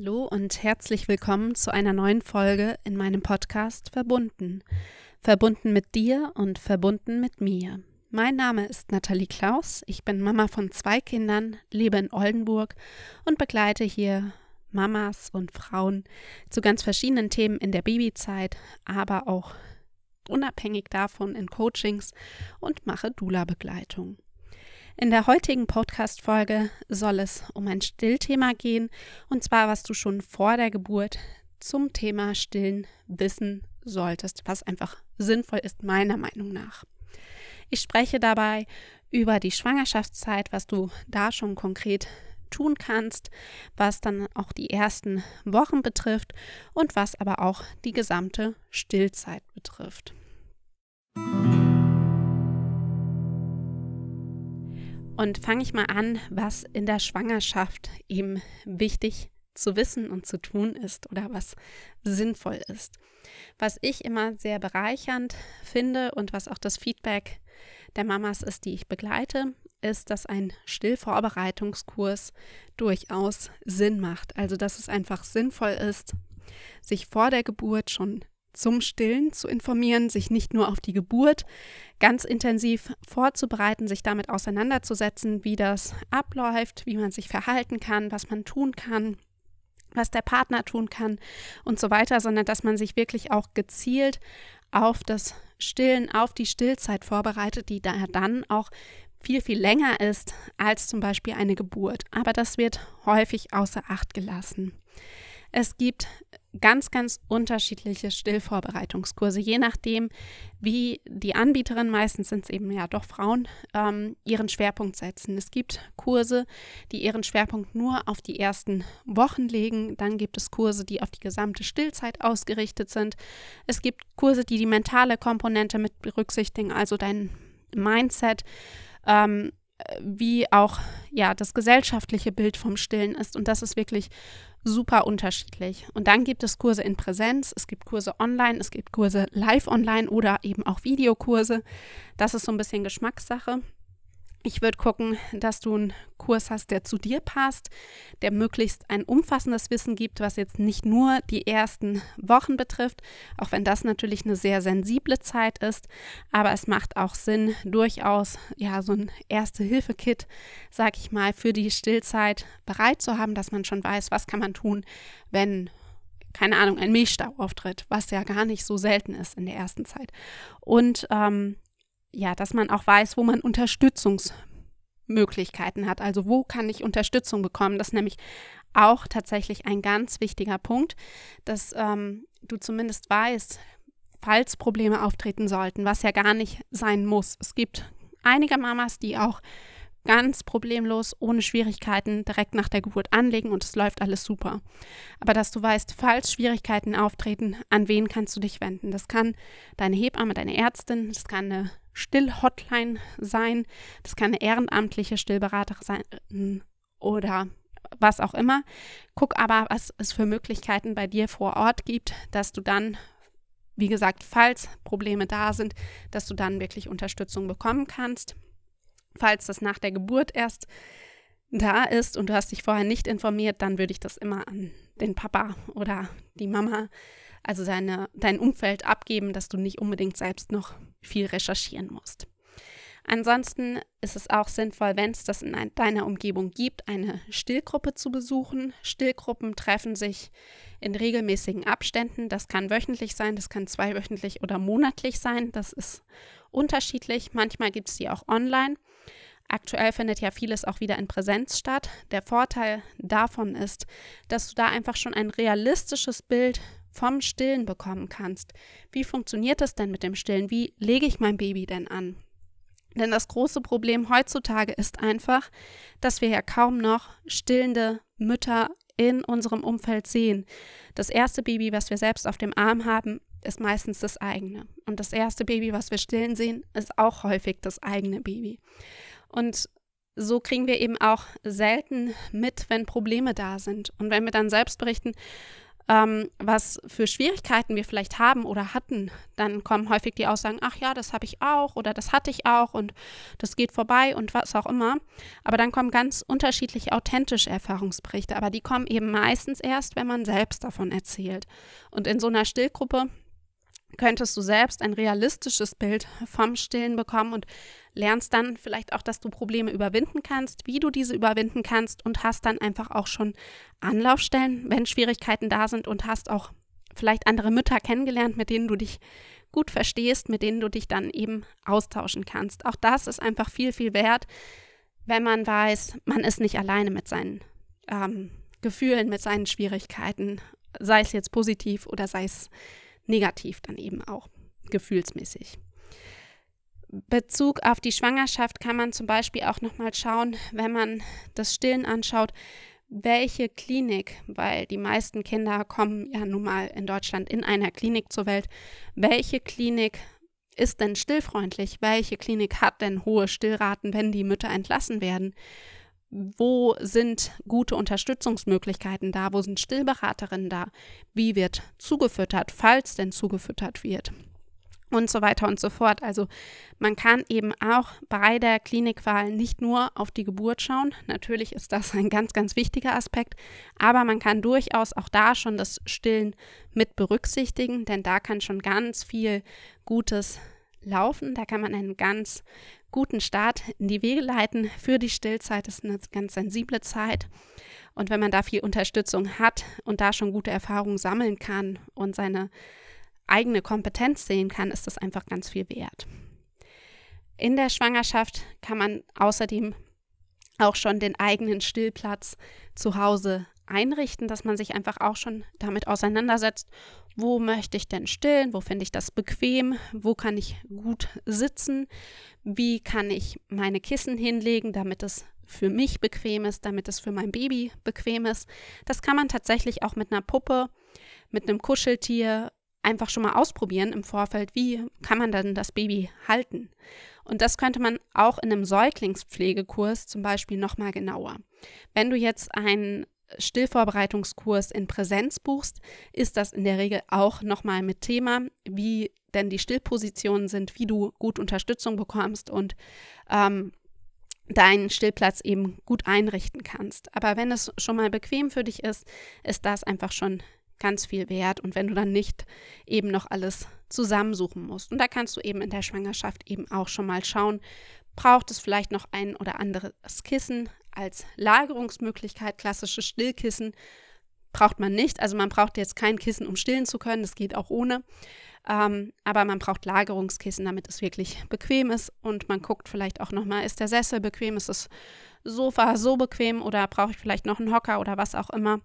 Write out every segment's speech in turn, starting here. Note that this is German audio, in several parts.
Hallo und herzlich willkommen zu einer neuen Folge in meinem Podcast Verbunden. Verbunden mit dir und verbunden mit mir. Mein Name ist Nathalie Klaus, ich bin Mama von zwei Kindern, lebe in Oldenburg und begleite hier Mamas und Frauen zu ganz verschiedenen Themen in der Babyzeit, aber auch unabhängig davon in Coachings und mache Dula-Begleitung. In der heutigen Podcast-Folge soll es um ein Stillthema gehen, und zwar, was du schon vor der Geburt zum Thema Stillen wissen solltest, was einfach sinnvoll ist, meiner Meinung nach. Ich spreche dabei über die Schwangerschaftszeit, was du da schon konkret tun kannst, was dann auch die ersten Wochen betrifft und was aber auch die gesamte Stillzeit betrifft. Und fange ich mal an, was in der Schwangerschaft eben wichtig zu wissen und zu tun ist oder was sinnvoll ist. Was ich immer sehr bereichernd finde und was auch das Feedback der Mamas ist, die ich begleite, ist, dass ein Stillvorbereitungskurs durchaus Sinn macht. Also, dass es einfach sinnvoll ist, sich vor der Geburt schon zum Stillen zu informieren, sich nicht nur auf die Geburt ganz intensiv vorzubereiten, sich damit auseinanderzusetzen, wie das abläuft, wie man sich verhalten kann, was man tun kann, was der Partner tun kann und so weiter, sondern dass man sich wirklich auch gezielt auf das Stillen, auf die Stillzeit vorbereitet, die da dann auch viel, viel länger ist als zum Beispiel eine Geburt. Aber das wird häufig außer Acht gelassen. Es gibt ganz, ganz unterschiedliche Stillvorbereitungskurse, je nachdem, wie die Anbieterin, meistens sind es eben ja doch Frauen, ähm, ihren Schwerpunkt setzen. Es gibt Kurse, die ihren Schwerpunkt nur auf die ersten Wochen legen. Dann gibt es Kurse, die auf die gesamte Stillzeit ausgerichtet sind. Es gibt Kurse, die die mentale Komponente mit berücksichtigen, also dein Mindset. Ähm, wie auch ja das gesellschaftliche Bild vom Stillen ist und das ist wirklich super unterschiedlich. Und dann gibt es Kurse in Präsenz, es gibt Kurse online, es gibt Kurse live online oder eben auch Videokurse. Das ist so ein bisschen Geschmackssache. Ich würde gucken, dass du einen Kurs hast, der zu dir passt, der möglichst ein umfassendes Wissen gibt, was jetzt nicht nur die ersten Wochen betrifft, auch wenn das natürlich eine sehr sensible Zeit ist. Aber es macht auch Sinn, durchaus ja so ein Erste-Hilfe-Kit, sag ich mal, für die Stillzeit bereit zu haben, dass man schon weiß, was kann man tun, wenn keine Ahnung, ein Milchstau auftritt, was ja gar nicht so selten ist in der ersten Zeit. Und ähm, ja, dass man auch weiß, wo man Unterstützungsmöglichkeiten hat. Also wo kann ich Unterstützung bekommen? Das ist nämlich auch tatsächlich ein ganz wichtiger Punkt, dass ähm, du zumindest weißt, falls Probleme auftreten sollten, was ja gar nicht sein muss. Es gibt einige Mamas, die auch ganz problemlos, ohne Schwierigkeiten direkt nach der Geburt anlegen und es läuft alles super. Aber dass du weißt, falls Schwierigkeiten auftreten, an wen kannst du dich wenden? Das kann deine Hebamme, deine Ärztin, das kann eine Still-Hotline sein, das kann eine ehrenamtliche Stillberaterin sein oder was auch immer. Guck aber, was es für Möglichkeiten bei dir vor Ort gibt, dass du dann, wie gesagt, falls Probleme da sind, dass du dann wirklich Unterstützung bekommen kannst. Falls das nach der Geburt erst da ist und du hast dich vorher nicht informiert, dann würde ich das immer an den Papa oder die Mama, also deine, dein Umfeld abgeben, dass du nicht unbedingt selbst noch viel recherchieren musst. Ansonsten ist es auch sinnvoll, wenn es das in deiner Umgebung gibt, eine Stillgruppe zu besuchen. Stillgruppen treffen sich in regelmäßigen Abständen. Das kann wöchentlich sein, das kann zweiwöchentlich oder monatlich sein. Das ist unterschiedlich. Manchmal gibt es die auch online. Aktuell findet ja vieles auch wieder in Präsenz statt. Der Vorteil davon ist, dass du da einfach schon ein realistisches Bild vom Stillen bekommen kannst. Wie funktioniert das denn mit dem Stillen? Wie lege ich mein Baby denn an? Denn das große Problem heutzutage ist einfach, dass wir ja kaum noch stillende Mütter in unserem Umfeld sehen. Das erste Baby, was wir selbst auf dem Arm haben, ist meistens das eigene. Und das erste Baby, was wir stillen sehen, ist auch häufig das eigene Baby. Und so kriegen wir eben auch selten mit, wenn Probleme da sind. Und wenn wir dann selbst berichten, ähm, was für Schwierigkeiten wir vielleicht haben oder hatten, dann kommen häufig die Aussagen, ach ja, das habe ich auch oder das hatte ich auch und das geht vorbei und was auch immer. Aber dann kommen ganz unterschiedliche authentische Erfahrungsberichte, aber die kommen eben meistens erst, wenn man selbst davon erzählt. Und in so einer Stillgruppe könntest du selbst ein realistisches Bild vom Stillen bekommen und lernst dann vielleicht auch, dass du Probleme überwinden kannst, wie du diese überwinden kannst und hast dann einfach auch schon Anlaufstellen, wenn Schwierigkeiten da sind und hast auch vielleicht andere Mütter kennengelernt, mit denen du dich gut verstehst, mit denen du dich dann eben austauschen kannst. Auch das ist einfach viel, viel wert, wenn man weiß, man ist nicht alleine mit seinen ähm, Gefühlen, mit seinen Schwierigkeiten, sei es jetzt positiv oder sei es negativ dann eben auch, gefühlsmäßig. Bezug auf die Schwangerschaft kann man zum Beispiel auch nochmal schauen, wenn man das Stillen anschaut, welche Klinik, weil die meisten Kinder kommen ja nun mal in Deutschland in einer Klinik zur Welt, welche Klinik ist denn stillfreundlich? Welche Klinik hat denn hohe Stillraten, wenn die Mütter entlassen werden? Wo sind gute Unterstützungsmöglichkeiten da? Wo sind Stillberaterinnen da? Wie wird zugefüttert, falls denn zugefüttert wird? Und so weiter und so fort. Also man kann eben auch bei der Klinikwahl nicht nur auf die Geburt schauen. Natürlich ist das ein ganz, ganz wichtiger Aspekt. Aber man kann durchaus auch da schon das Stillen mit berücksichtigen, denn da kann schon ganz viel Gutes laufen. Da kann man einen ganz guten Start in die Wege leiten für die Stillzeit. Das ist eine ganz sensible Zeit. Und wenn man da viel Unterstützung hat und da schon gute Erfahrungen sammeln kann und seine eigene Kompetenz sehen kann, ist das einfach ganz viel wert. In der Schwangerschaft kann man außerdem auch schon den eigenen Stillplatz zu Hause einrichten, dass man sich einfach auch schon damit auseinandersetzt, wo möchte ich denn stillen, wo finde ich das bequem, wo kann ich gut sitzen, wie kann ich meine Kissen hinlegen, damit es für mich bequem ist, damit es für mein Baby bequem ist. Das kann man tatsächlich auch mit einer Puppe, mit einem Kuscheltier einfach schon mal ausprobieren im Vorfeld, wie kann man dann das Baby halten. Und das könnte man auch in einem Säuglingspflegekurs zum Beispiel nochmal genauer. Wenn du jetzt einen Stillvorbereitungskurs in Präsenz buchst, ist das in der Regel auch nochmal mit Thema, wie denn die Stillpositionen sind, wie du gut Unterstützung bekommst und ähm, deinen Stillplatz eben gut einrichten kannst. Aber wenn es schon mal bequem für dich ist, ist das einfach schon ganz viel wert und wenn du dann nicht eben noch alles zusammensuchen musst. Und da kannst du eben in der Schwangerschaft eben auch schon mal schauen, braucht es vielleicht noch ein oder anderes Kissen als Lagerungsmöglichkeit. Klassische Stillkissen braucht man nicht. Also man braucht jetzt kein Kissen, um stillen zu können. Das geht auch ohne. Ähm, aber man braucht Lagerungskissen, damit es wirklich bequem ist. Und man guckt vielleicht auch nochmal, ist der Sessel bequem, ist das Sofa so bequem oder brauche ich vielleicht noch einen Hocker oder was auch immer.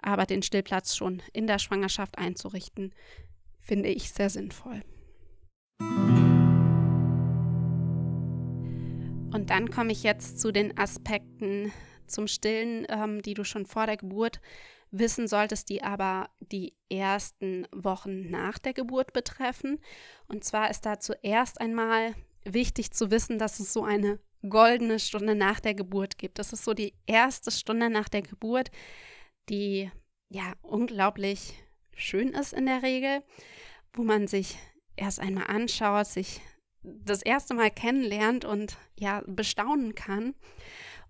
Aber den Stillplatz schon in der Schwangerschaft einzurichten, finde ich sehr sinnvoll. Und dann komme ich jetzt zu den Aspekten zum Stillen, ähm, die du schon vor der Geburt wissen solltest, die aber die ersten Wochen nach der Geburt betreffen. Und zwar ist da zuerst einmal wichtig zu wissen, dass es so eine goldene Stunde nach der Geburt gibt. Das ist so die erste Stunde nach der Geburt, die ja unglaublich schön ist in der Regel, wo man sich erst einmal anschaut, sich das erste Mal kennenlernt und ja bestaunen kann.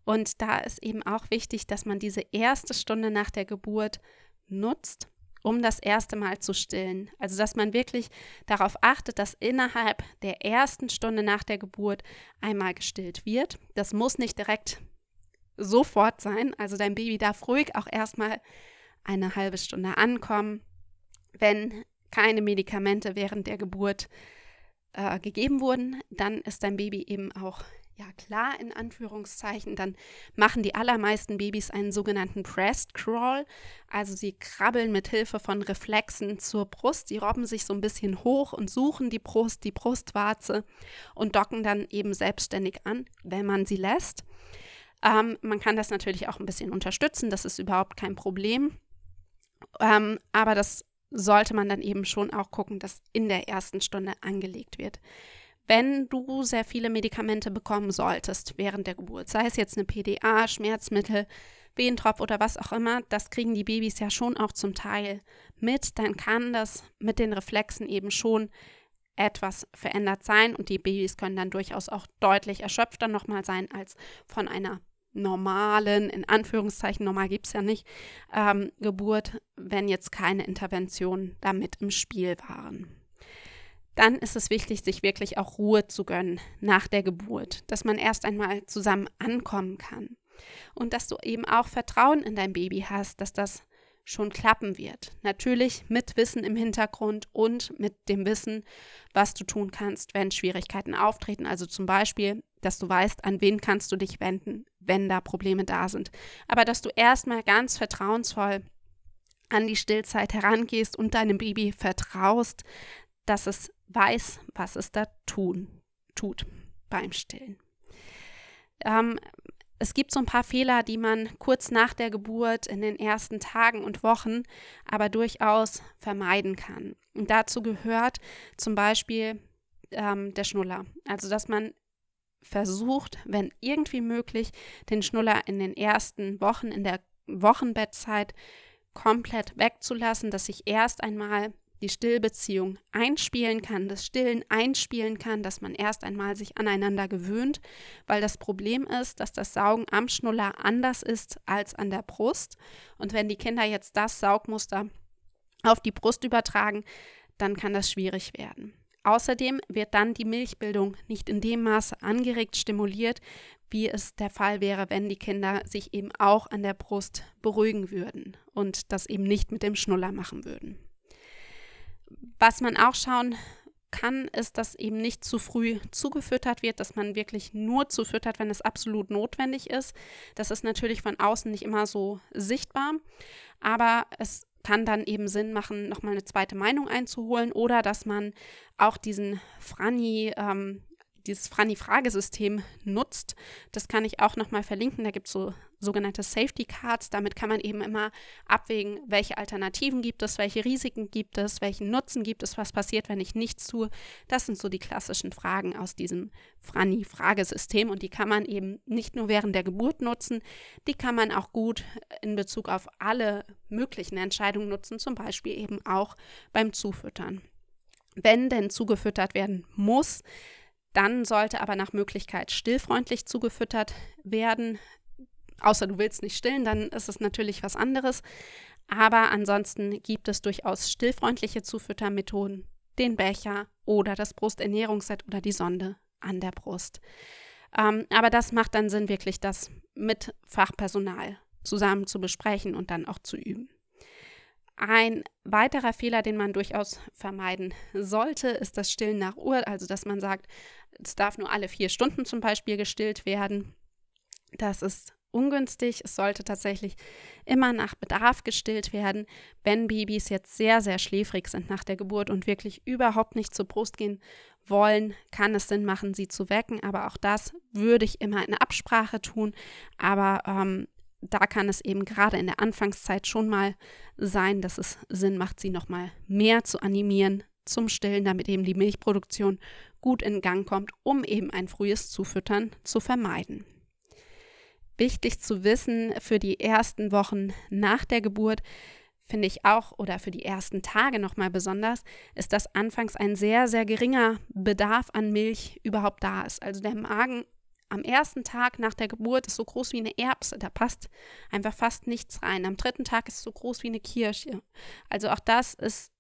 Und da ist eben auch wichtig, dass man diese erste Stunde nach der Geburt nutzt, um das erste Mal zu stillen. Also dass man wirklich darauf achtet, dass innerhalb der ersten Stunde nach der Geburt einmal gestillt wird. Das muss nicht direkt sofort sein. Also dein Baby darf ruhig auch erstmal eine halbe Stunde ankommen. Wenn keine Medikamente während der Geburt äh, gegeben wurden, dann ist dein Baby eben auch ja klar in Anführungszeichen, dann machen die allermeisten Babys einen sogenannten Breast Crawl, also sie krabbeln mit Hilfe von Reflexen zur Brust, sie robben sich so ein bisschen hoch und suchen die Brust, die Brustwarze und docken dann eben selbstständig an, wenn man sie lässt. Ähm, man kann das natürlich auch ein bisschen unterstützen, das ist überhaupt kein Problem. Ähm, aber das sollte man dann eben schon auch gucken, dass in der ersten Stunde angelegt wird. Wenn du sehr viele Medikamente bekommen solltest während der Geburt, sei es jetzt eine PDA, Schmerzmittel, Wehentropf oder was auch immer, das kriegen die Babys ja schon auch zum Teil mit, dann kann das mit den Reflexen eben schon etwas verändert sein und die Babys können dann durchaus auch deutlich erschöpfter nochmal sein als von einer normalen, in Anführungszeichen, normal gibt es ja nicht, ähm, Geburt, wenn jetzt keine Interventionen damit im Spiel waren. Dann ist es wichtig, sich wirklich auch Ruhe zu gönnen nach der Geburt, dass man erst einmal zusammen ankommen kann und dass du eben auch Vertrauen in dein Baby hast, dass das schon klappen wird. Natürlich mit Wissen im Hintergrund und mit dem Wissen, was du tun kannst, wenn Schwierigkeiten auftreten. Also zum Beispiel, dass du weißt, an wen kannst du dich wenden, wenn da Probleme da sind. Aber dass du erstmal ganz vertrauensvoll an die Stillzeit herangehst und deinem Baby vertraust, dass es weiß, was es da tun, tut beim Stillen. Ähm, es gibt so ein paar Fehler, die man kurz nach der Geburt in den ersten Tagen und Wochen aber durchaus vermeiden kann. Und dazu gehört zum Beispiel ähm, der Schnuller. Also, dass man versucht, wenn irgendwie möglich, den Schnuller in den ersten Wochen, in der Wochenbettzeit komplett wegzulassen, dass sich erst einmal die Stillbeziehung einspielen kann, das Stillen einspielen kann, dass man erst einmal sich aneinander gewöhnt, weil das Problem ist, dass das Saugen am Schnuller anders ist als an der Brust. Und wenn die Kinder jetzt das Saugmuster auf die Brust übertragen, dann kann das schwierig werden. Außerdem wird dann die Milchbildung nicht in dem Maße angeregt stimuliert, wie es der Fall wäre, wenn die Kinder sich eben auch an der Brust beruhigen würden und das eben nicht mit dem Schnuller machen würden. Was man auch schauen kann, ist, dass eben nicht zu früh zugefüttert wird, dass man wirklich nur zufüttert, wenn es absolut notwendig ist. Das ist natürlich von außen nicht immer so sichtbar, aber es kann dann eben Sinn machen, nochmal eine zweite Meinung einzuholen oder dass man auch diesen Franny ähm, dieses Franny-Fragesystem nutzt. Das kann ich auch nochmal verlinken. Da gibt es so sogenannte Safety Cards. Damit kann man eben immer abwägen, welche Alternativen gibt es, welche Risiken gibt es, welchen Nutzen gibt es, was passiert, wenn ich nichts tue. Das sind so die klassischen Fragen aus diesem Franny-Fragesystem und die kann man eben nicht nur während der Geburt nutzen, die kann man auch gut in Bezug auf alle möglichen Entscheidungen nutzen, zum Beispiel eben auch beim Zufüttern. Wenn denn zugefüttert werden muss, dann sollte aber nach Möglichkeit stillfreundlich zugefüttert werden. Außer du willst nicht stillen, dann ist es natürlich was anderes. Aber ansonsten gibt es durchaus stillfreundliche Zufüttermethoden, den Becher oder das Brusternährungsset oder die Sonde an der Brust. Ähm, aber das macht dann Sinn, wirklich das mit Fachpersonal zusammen zu besprechen und dann auch zu üben. Ein weiterer Fehler, den man durchaus vermeiden sollte, ist das Stillen nach Uhr, also dass man sagt, es darf nur alle vier Stunden zum Beispiel gestillt werden. Das ist ungünstig. Es sollte tatsächlich immer nach Bedarf gestillt werden. Wenn Babys jetzt sehr, sehr schläfrig sind nach der Geburt und wirklich überhaupt nicht zur Brust gehen wollen, kann es Sinn machen, sie zu wecken. Aber auch das würde ich immer in Absprache tun. Aber ähm, da kann es eben gerade in der Anfangszeit schon mal sein, dass es Sinn macht, sie noch mal mehr zu animieren zum Stillen, damit eben die Milchproduktion gut in Gang kommt, um eben ein frühes Zufüttern zu vermeiden. Wichtig zu wissen für die ersten Wochen nach der Geburt, finde ich auch, oder für die ersten Tage nochmal besonders, ist, dass anfangs ein sehr, sehr geringer Bedarf an Milch überhaupt da ist. Also der Magen am ersten Tag nach der Geburt ist so groß wie eine Erbse, da passt einfach fast nichts rein. Am dritten Tag ist es so groß wie eine Kirsche. Also auch das ist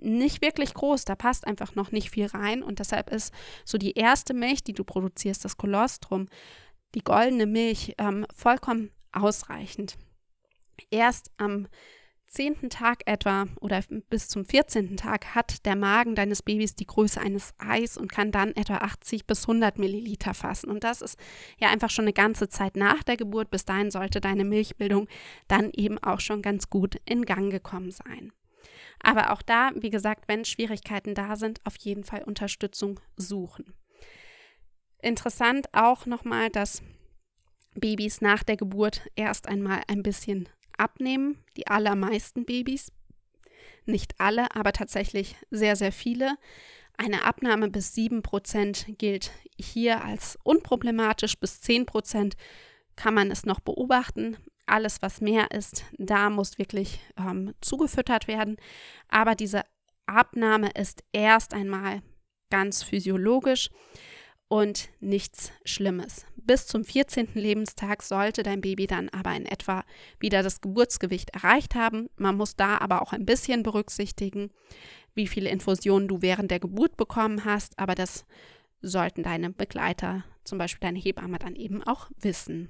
nicht wirklich groß, da passt einfach noch nicht viel rein und deshalb ist so die erste Milch, die du produzierst, das Kolostrum, die goldene Milch, ähm, vollkommen ausreichend. Erst am zehnten Tag etwa oder bis zum 14. Tag hat der Magen deines Babys die Größe eines Eis und kann dann etwa 80 bis 100 Milliliter fassen. Und das ist ja einfach schon eine ganze Zeit nach der Geburt. Bis dahin sollte deine Milchbildung dann eben auch schon ganz gut in Gang gekommen sein. Aber auch da, wie gesagt, wenn Schwierigkeiten da sind, auf jeden Fall Unterstützung suchen. Interessant auch nochmal, dass Babys nach der Geburt erst einmal ein bisschen abnehmen, die allermeisten Babys. Nicht alle, aber tatsächlich sehr, sehr viele. Eine Abnahme bis 7% gilt hier als unproblematisch, bis 10% kann man es noch beobachten. Alles, was mehr ist, da muss wirklich ähm, zugefüttert werden. Aber diese Abnahme ist erst einmal ganz physiologisch und nichts Schlimmes. Bis zum 14. Lebenstag sollte dein Baby dann aber in etwa wieder das Geburtsgewicht erreicht haben. Man muss da aber auch ein bisschen berücksichtigen, wie viele Infusionen du während der Geburt bekommen hast, aber das sollten deine Begleiter, zum Beispiel deine Hebamme, dann eben auch wissen.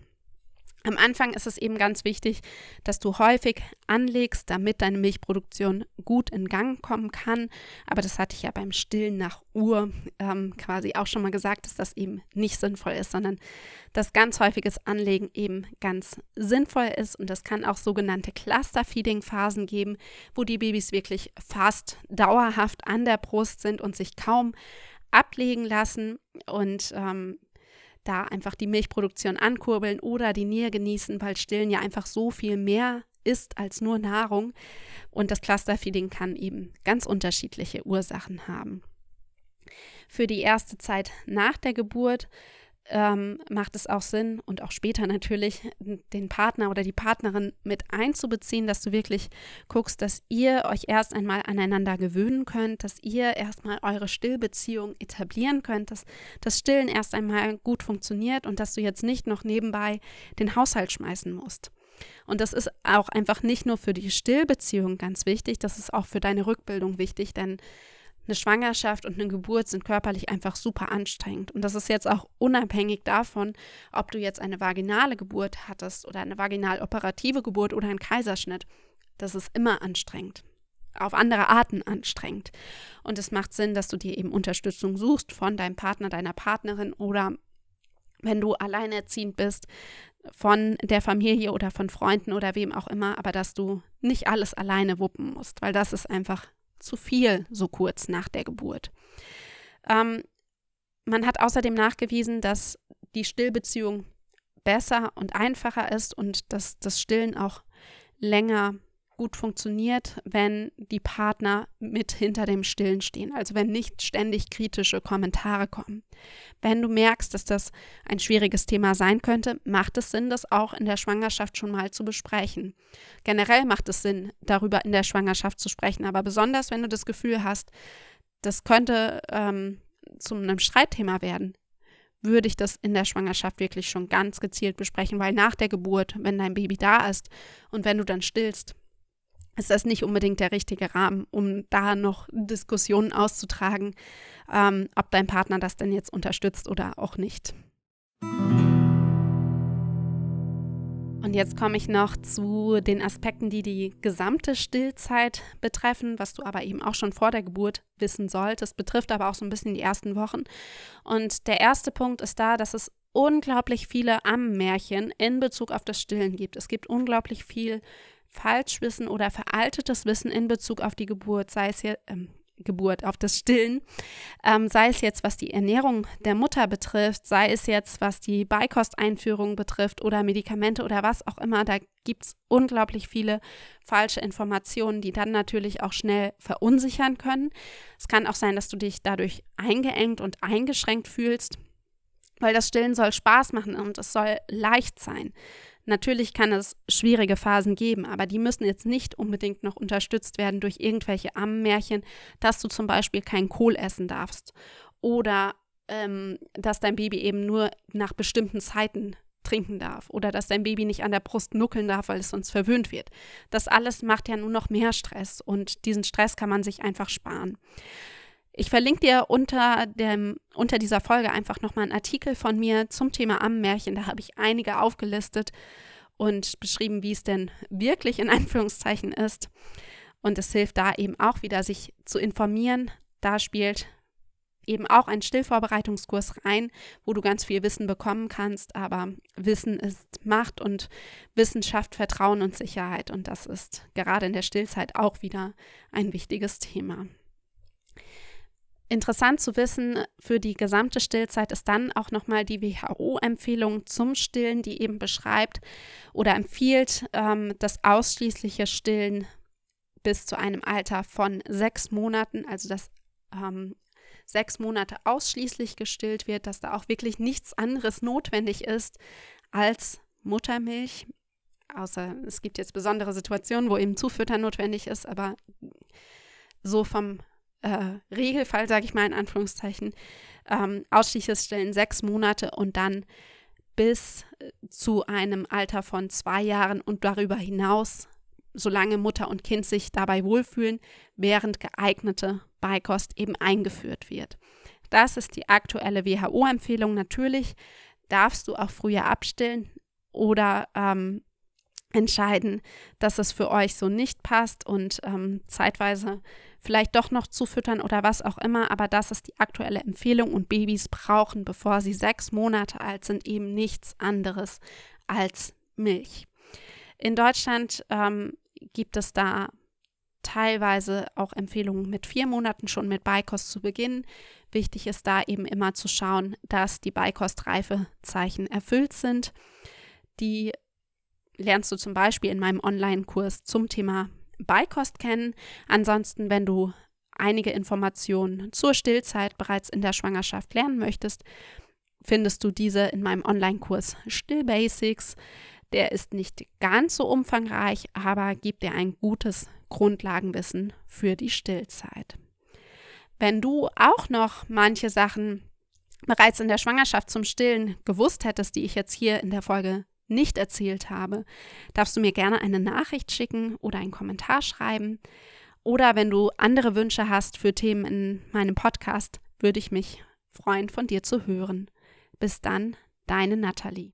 Am Anfang ist es eben ganz wichtig, dass du häufig anlegst, damit deine Milchproduktion gut in Gang kommen kann. Aber das hatte ich ja beim Stillen nach Uhr ähm, quasi auch schon mal gesagt, dass das eben nicht sinnvoll ist, sondern dass ganz häufiges Anlegen eben ganz sinnvoll ist. Und das kann auch sogenannte Cluster-Feeding-Phasen geben, wo die Babys wirklich fast dauerhaft an der Brust sind und sich kaum ablegen lassen. Und ähm, da einfach die Milchproduktion ankurbeln oder die Nähe genießen, weil Stillen ja einfach so viel mehr ist als nur Nahrung. Und das Clusterfeeding kann eben ganz unterschiedliche Ursachen haben. Für die erste Zeit nach der Geburt ähm, macht es auch Sinn und auch später natürlich den Partner oder die Partnerin mit einzubeziehen, dass du wirklich guckst, dass ihr euch erst einmal aneinander gewöhnen könnt, dass ihr erstmal eure Stillbeziehung etablieren könnt, dass das Stillen erst einmal gut funktioniert und dass du jetzt nicht noch nebenbei den Haushalt schmeißen musst. Und das ist auch einfach nicht nur für die Stillbeziehung ganz wichtig, das ist auch für deine Rückbildung wichtig, denn eine Schwangerschaft und eine Geburt sind körperlich einfach super anstrengend. Und das ist jetzt auch unabhängig davon, ob du jetzt eine vaginale Geburt hattest oder eine vaginal operative Geburt oder einen Kaiserschnitt. Das ist immer anstrengend. Auf andere Arten anstrengend. Und es macht Sinn, dass du dir eben Unterstützung suchst von deinem Partner, deiner Partnerin oder wenn du alleinerziehend bist, von der Familie oder von Freunden oder wem auch immer, aber dass du nicht alles alleine wuppen musst, weil das ist einfach zu viel so kurz nach der Geburt. Ähm, man hat außerdem nachgewiesen, dass die Stillbeziehung besser und einfacher ist und dass das Stillen auch länger gut funktioniert, wenn die Partner mit hinter dem Stillen stehen, also wenn nicht ständig kritische Kommentare kommen. Wenn du merkst, dass das ein schwieriges Thema sein könnte, macht es Sinn, das auch in der Schwangerschaft schon mal zu besprechen. Generell macht es Sinn, darüber in der Schwangerschaft zu sprechen, aber besonders wenn du das Gefühl hast, das könnte ähm, zu einem Streitthema werden, würde ich das in der Schwangerschaft wirklich schon ganz gezielt besprechen, weil nach der Geburt, wenn dein Baby da ist und wenn du dann stillst, ist das nicht unbedingt der richtige Rahmen, um da noch Diskussionen auszutragen, ähm, ob dein Partner das denn jetzt unterstützt oder auch nicht. Und jetzt komme ich noch zu den Aspekten, die die gesamte Stillzeit betreffen, was du aber eben auch schon vor der Geburt wissen solltest, betrifft aber auch so ein bisschen die ersten Wochen. Und der erste Punkt ist da, dass es unglaublich viele Ammenmärchen in Bezug auf das Stillen gibt. Es gibt unglaublich viel Falschwissen oder veraltetes Wissen in Bezug auf die Geburt, sei es hier, ähm, Geburt, auf das Stillen, ähm, sei es jetzt, was die Ernährung der Mutter betrifft, sei es jetzt, was die Beikosteinführung betrifft oder Medikamente oder was auch immer, da gibt es unglaublich viele falsche Informationen, die dann natürlich auch schnell verunsichern können. Es kann auch sein, dass du dich dadurch eingeengt und eingeschränkt fühlst, weil das Stillen soll Spaß machen und es soll leicht sein. Natürlich kann es schwierige Phasen geben, aber die müssen jetzt nicht unbedingt noch unterstützt werden durch irgendwelche Ammenmärchen, dass du zum Beispiel keinen Kohl essen darfst oder ähm, dass dein Baby eben nur nach bestimmten Zeiten trinken darf oder dass dein Baby nicht an der Brust nuckeln darf, weil es sonst verwöhnt wird. Das alles macht ja nur noch mehr Stress und diesen Stress kann man sich einfach sparen. Ich verlinke dir unter, dem, unter dieser Folge einfach nochmal einen Artikel von mir zum Thema Ammenmärchen. Da habe ich einige aufgelistet und beschrieben, wie es denn wirklich in Anführungszeichen ist. Und es hilft da eben auch wieder, sich zu informieren. Da spielt eben auch ein Stillvorbereitungskurs rein, wo du ganz viel Wissen bekommen kannst. Aber Wissen ist Macht und Wissenschaft, Vertrauen und Sicherheit. Und das ist gerade in der Stillzeit auch wieder ein wichtiges Thema. Interessant zu wissen für die gesamte Stillzeit ist dann auch nochmal die WHO-Empfehlung zum Stillen, die eben beschreibt oder empfiehlt ähm, das ausschließliche Stillen bis zu einem Alter von sechs Monaten, also dass ähm, sechs Monate ausschließlich gestillt wird, dass da auch wirklich nichts anderes notwendig ist als Muttermilch, außer es gibt jetzt besondere Situationen, wo eben Zufüttern notwendig ist, aber so vom äh, Regelfall, sage ich mal in Anführungszeichen, ähm, ausschließliches Stillen sechs Monate und dann bis äh, zu einem Alter von zwei Jahren und darüber hinaus, solange Mutter und Kind sich dabei wohlfühlen, während geeignete Beikost eben eingeführt wird. Das ist die aktuelle WHO-Empfehlung. Natürlich darfst du auch früher abstillen oder ähm, entscheiden, dass es für euch so nicht passt und ähm, zeitweise vielleicht doch noch zufüttern oder was auch immer. Aber das ist die aktuelle Empfehlung und Babys brauchen, bevor sie sechs Monate alt sind, eben nichts anderes als Milch. In Deutschland ähm, gibt es da teilweise auch Empfehlungen mit vier Monaten schon mit Beikost zu beginnen. Wichtig ist da eben immer zu schauen, dass die Beikostreifezeichen erfüllt sind. Die lernst du zum Beispiel in meinem Online-Kurs zum Thema Beikost kennen. Ansonsten, wenn du einige Informationen zur Stillzeit bereits in der Schwangerschaft lernen möchtest, findest du diese in meinem Online-Kurs Still Basics. Der ist nicht ganz so umfangreich, aber gibt dir ein gutes Grundlagenwissen für die Stillzeit. Wenn du auch noch manche Sachen bereits in der Schwangerschaft zum Stillen gewusst hättest, die ich jetzt hier in der Folge nicht erzählt habe, darfst du mir gerne eine Nachricht schicken oder einen Kommentar schreiben. Oder wenn du andere Wünsche hast für Themen in meinem Podcast, würde ich mich freuen, von dir zu hören. Bis dann, deine Nathalie.